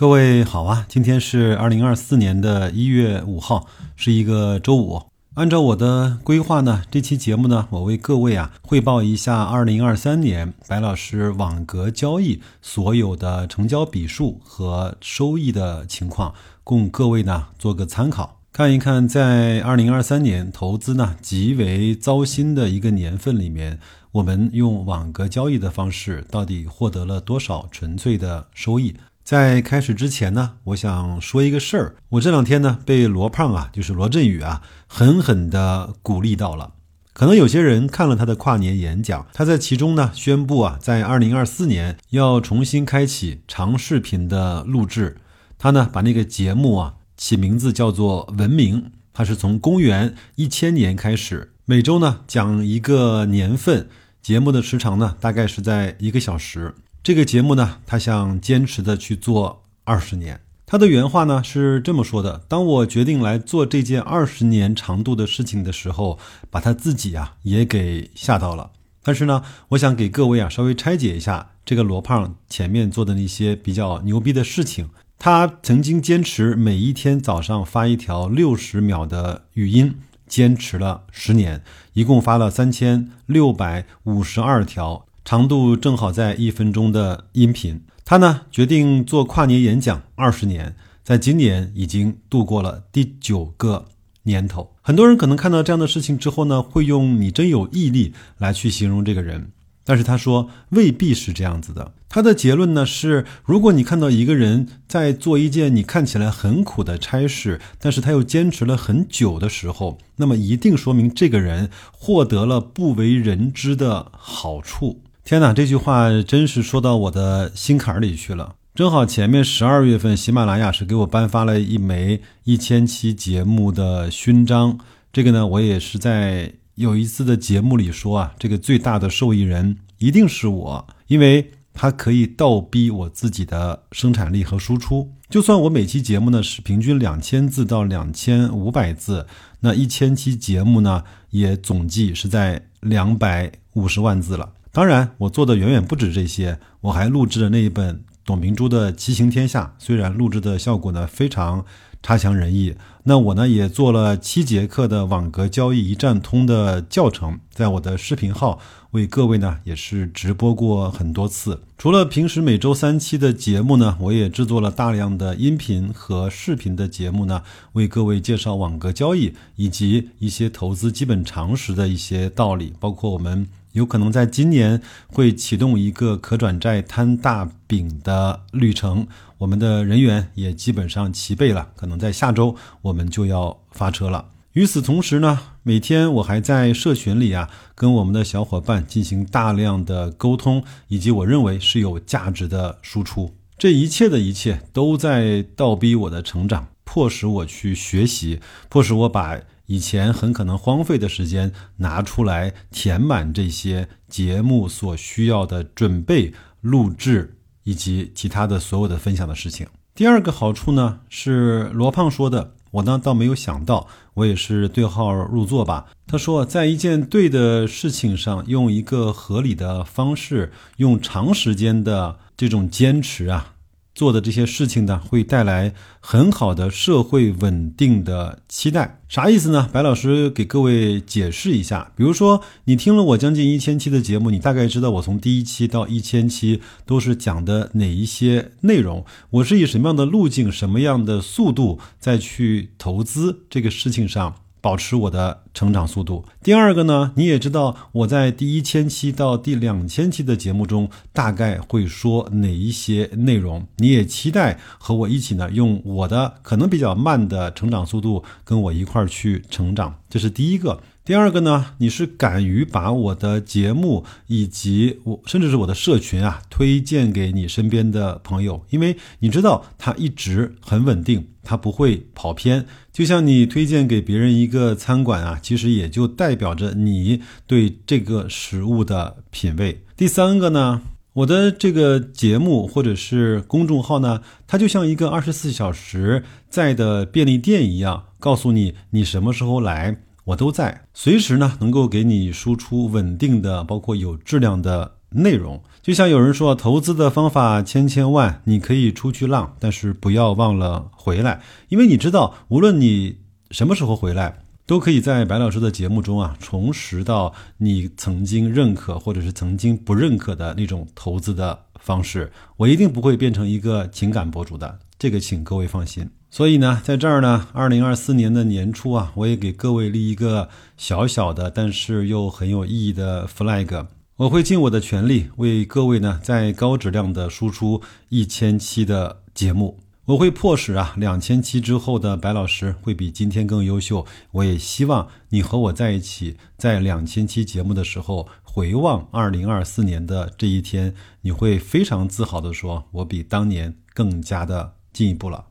各位好啊，今天是二零二四年的一月五号，是一个周五。按照我的规划呢，这期节目呢，我为各位啊汇报一下二零二三年白老师网格交易所有的成交笔数和收益的情况，供各位呢做个参考，看一看在二零二三年投资呢极为糟心的一个年份里面，我们用网格交易的方式到底获得了多少纯粹的收益。在开始之前呢，我想说一个事儿。我这两天呢，被罗胖啊，就是罗振宇啊，狠狠地鼓励到了。可能有些人看了他的跨年演讲，他在其中呢宣布啊，在二零二四年要重新开启长视频的录制。他呢把那个节目啊起名字叫做《文明》，他是从公元一千年开始，每周呢讲一个年份，节目的时长呢大概是在一个小时。这个节目呢，他想坚持的去做二十年。他的原话呢是这么说的：“当我决定来做这件二十年长度的事情的时候，把他自己啊也给吓到了。但是呢，我想给各位啊稍微拆解一下这个罗胖前面做的那些比较牛逼的事情。他曾经坚持每一天早上发一条六十秒的语音，坚持了十年，一共发了三千六百五十二条。”长度正好在一分钟的音频，他呢决定做跨年演讲二十年，在今年已经度过了第九个年头。很多人可能看到这样的事情之后呢，会用“你真有毅力”来去形容这个人。但是他说未必是这样子的。他的结论呢是：如果你看到一个人在做一件你看起来很苦的差事，但是他又坚持了很久的时候，那么一定说明这个人获得了不为人知的好处。天哪，这句话真是说到我的心坎里去了。正好前面十二月份，喜马拉雅是给我颁发了一枚一千期节目的勋章。这个呢，我也是在。有一次的节目里说啊，这个最大的受益人一定是我，因为它可以倒逼我自己的生产力和输出。就算我每期节目呢是平均两千字到两千五百字，那一千期节目呢也总计是在两百五十万字了。当然，我做的远远不止这些，我还录制了那一本董明珠的《骑行天下》，虽然录制的效果呢非常。差强人意。那我呢也做了七节课的网格交易一站通的教程，在我的视频号为各位呢也是直播过很多次。除了平时每周三期的节目呢，我也制作了大量的音频和视频的节目呢，为各位介绍网格交易以及一些投资基本常识的一些道理，包括我们。有可能在今年会启动一个可转债摊大饼的旅程，我们的人员也基本上齐备了，可能在下周我们就要发车了。与此同时呢，每天我还在社群里啊，跟我们的小伙伴进行大量的沟通，以及我认为是有价值的输出。这一切的一切都在倒逼我的成长，迫使我去学习，迫使我把。以前很可能荒废的时间拿出来填满这些节目所需要的准备、录制以及其他的所有的分享的事情。第二个好处呢是罗胖说的，我呢倒没有想到，我也是对号入座吧。他说，在一件对的事情上，用一个合理的方式，用长时间的这种坚持啊。做的这些事情呢，会带来很好的社会稳定的期待。啥意思呢？白老师给各位解释一下。比如说，你听了我将近一千期的节目，你大概知道我从第一期到一千期都是讲的哪一些内容，我是以什么样的路径、什么样的速度再去投资这个事情上。保持我的成长速度。第二个呢，你也知道我在第一千期到第两千期的节目中，大概会说哪一些内容。你也期待和我一起呢，用我的可能比较慢的成长速度，跟我一块儿去成长。这是第一个。第二个呢，你是敢于把我的节目以及我甚至是我的社群啊，推荐给你身边的朋友，因为你知道它一直很稳定，它不会跑偏。就像你推荐给别人一个餐馆啊，其实也就代表着你对这个食物的品味。第三个呢，我的这个节目或者是公众号呢，它就像一个二十四小时在的便利店一样，告诉你你什么时候来。我都在，随时呢能够给你输出稳定的，包括有质量的内容。就像有人说，投资的方法千千万，你可以出去浪，但是不要忘了回来，因为你知道，无论你什么时候回来。都可以在白老师的节目中啊，重拾到你曾经认可或者是曾经不认可的那种投资的方式。我一定不会变成一个情感博主的，这个请各位放心。所以呢，在这儿呢，二零二四年的年初啊，我也给各位立一个小小的，但是又很有意义的 flag。我会尽我的全力为各位呢，在高质量的输出一千期的节目。我会迫使啊，两千期之后的白老师会比今天更优秀。我也希望你和我在一起，在两千期节目的时候回望二零二四年的这一天，你会非常自豪的说：“我比当年更加的进一步了。”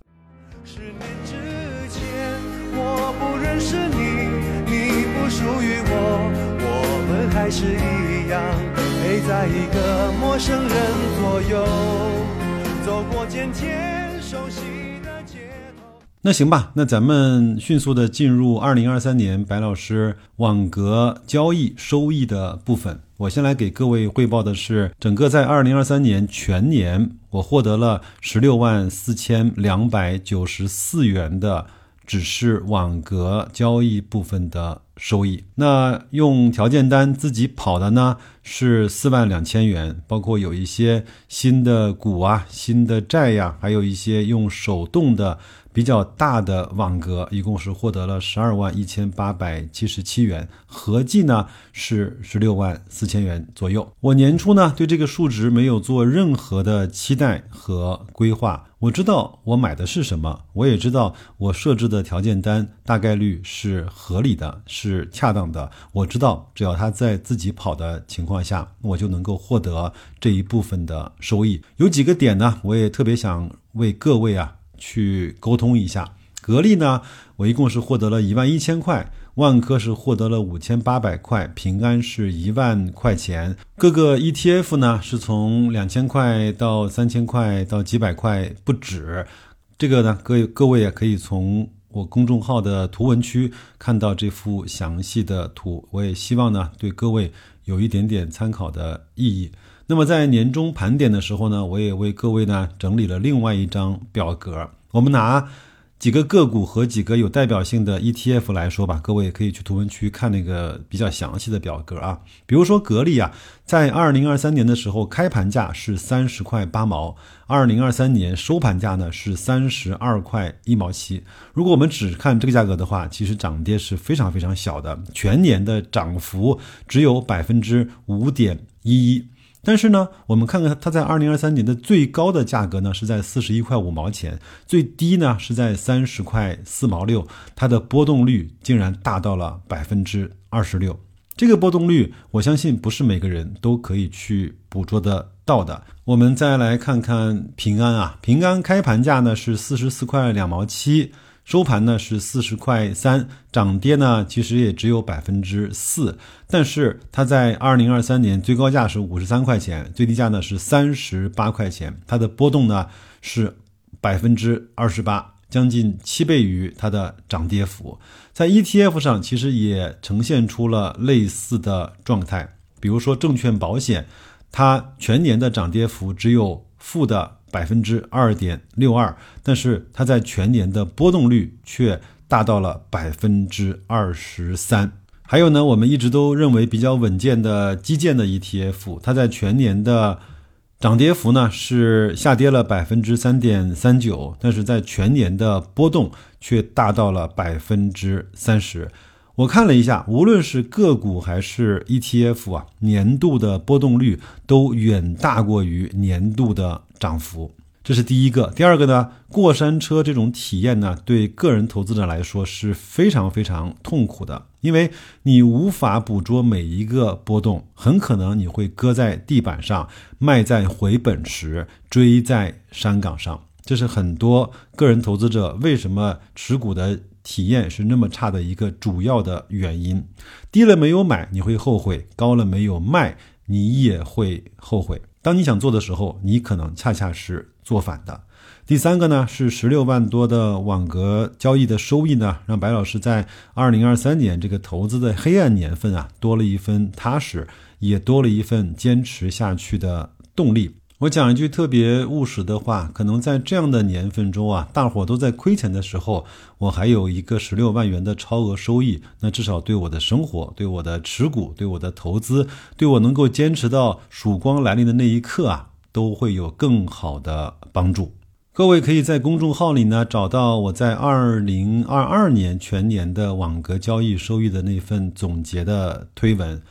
十年之前，我不认识你，你不属于我，我们还是一样陪在一个陌生人左右，走过渐天。那行吧，那咱们迅速的进入二零二三年白老师网格交易收益的部分。我先来给各位汇报的是，整个在二零二三年全年，我获得了十六万四千两百九十四元的。只是网格交易部分的收益，那用条件单自己跑的呢是四万两千元，包括有一些新的股啊、新的债呀，还有一些用手动的。比较大的网格一共是获得了十二万一千八百七十七元，合计呢是十六万四千元左右。我年初呢对这个数值没有做任何的期待和规划，我知道我买的是什么，我也知道我设置的条件单大概率是合理的，是恰当的。我知道只要它在自己跑的情况下，我就能够获得这一部分的收益。有几个点呢，我也特别想为各位啊。去沟通一下，格力呢，我一共是获得了一万一千块，万科是获得了五千八百块，平安是一万块钱，各个 ETF 呢是从两千块到三千块到几百块不止，这个呢，各各位也可以从我公众号的图文区看到这幅详细的图，我也希望呢对各位有一点点参考的意义。那么在年终盘点的时候呢，我也为各位呢整理了另外一张表格。我们拿几个个股和几个有代表性的 ETF 来说吧，各位可以去图文区看那个比较详细的表格啊。比如说格力啊，在二零二三年的时候开盘价是三十块八毛，二零二三年收盘价呢是三十二块一毛七。如果我们只看这个价格的话，其实涨跌是非常非常小的，全年的涨幅只有百分之五点一一。但是呢，我们看看它在二零二三年的最高的价格呢是在四十一块五毛钱，最低呢是在三十块四毛六，它的波动率竟然大到了百分之二十六。这个波动率，我相信不是每个人都可以去捕捉得到的。我们再来看看平安啊，平安开盘价呢是四十四块两毛七。收盘呢是四十块三，涨跌呢其实也只有百分之四，但是它在二零二三年最高价是五十三块钱，最低价呢是三十八块钱，它的波动呢是百分之二十八，将近七倍于它的涨跌幅。在 ETF 上其实也呈现出了类似的状态，比如说证券保险，它全年的涨跌幅只有负的。百分之二点六二，但是它在全年的波动率却达到了百分之二十三。还有呢，我们一直都认为比较稳健的基建的 ETF，它在全年的涨跌幅呢是下跌了百分之三点三九，但是在全年的波动却达到了百分之三十。我看了一下，无论是个股还是 ETF 啊，年度的波动率都远大过于年度的涨幅，这是第一个。第二个呢，过山车这种体验呢，对个人投资者来说是非常非常痛苦的，因为你无法捕捉每一个波动，很可能你会搁在地板上，卖在回本时，追在山岗上。这是很多个人投资者为什么持股的。体验是那么差的一个主要的原因，低了没有买你会后悔，高了没有卖你也会后悔。当你想做的时候，你可能恰恰是做反的。第三个呢是十六万多的网格交易的收益呢，让白老师在二零二三年这个投资的黑暗年份啊多了一份踏实，也多了一份坚持下去的动力。我讲一句特别务实的话，可能在这样的年份中啊，大伙都在亏钱的时候，我还有一个十六万元的超额收益，那至少对我的生活、对我的持股、对我的投资、对我能够坚持到曙光来临的那一刻啊，都会有更好的帮助。各位可以在公众号里呢找到我在二零二二年全年的网格交易收益的那份总结的推文。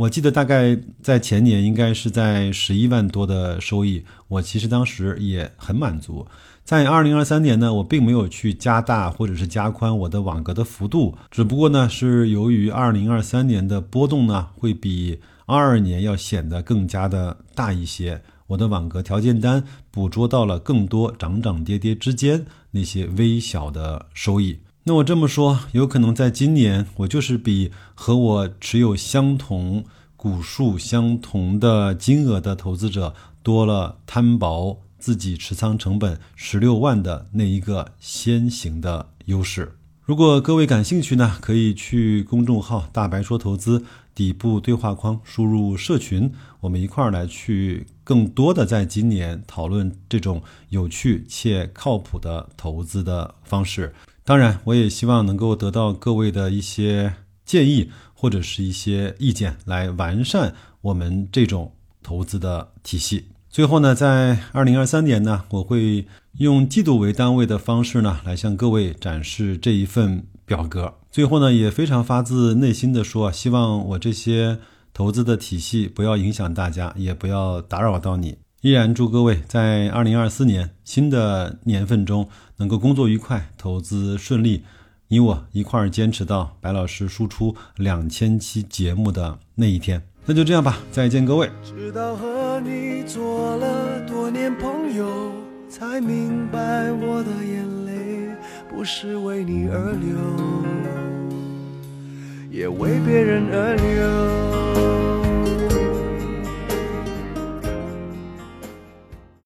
我记得大概在前年应该是在十一万多的收益，我其实当时也很满足。在二零二三年呢，我并没有去加大或者是加宽我的网格的幅度，只不过呢是由于二零二三年的波动呢会比二二年要显得更加的大一些，我的网格条件单捕捉到了更多涨涨跌跌之间那些微小的收益。那我这么说，有可能在今年，我就是比和我持有相同股数、相同的金额的投资者多了摊薄自己持仓成本十六万的那一个先行的优势。如果各位感兴趣呢，可以去公众号“大白说投资”底部对话框输入“社群”，我们一块儿来去更多的在今年讨论这种有趣且靠谱的投资的方式。当然，我也希望能够得到各位的一些建议或者是一些意见，来完善我们这种投资的体系。最后呢，在二零二三年呢，我会用季度为单位的方式呢，来向各位展示这一份表格。最后呢，也非常发自内心的说，希望我这些投资的体系不要影响大家，也不要打扰到你。依然祝各位在二零二四年新的年份中能够工作愉快，投资顺利。你我一块儿坚持到白老师输出两千期节目的那一天。那就这样吧，再见，各位。直到和你做了多年朋友，才明白我的眼泪不是为你而流，也为别人而流。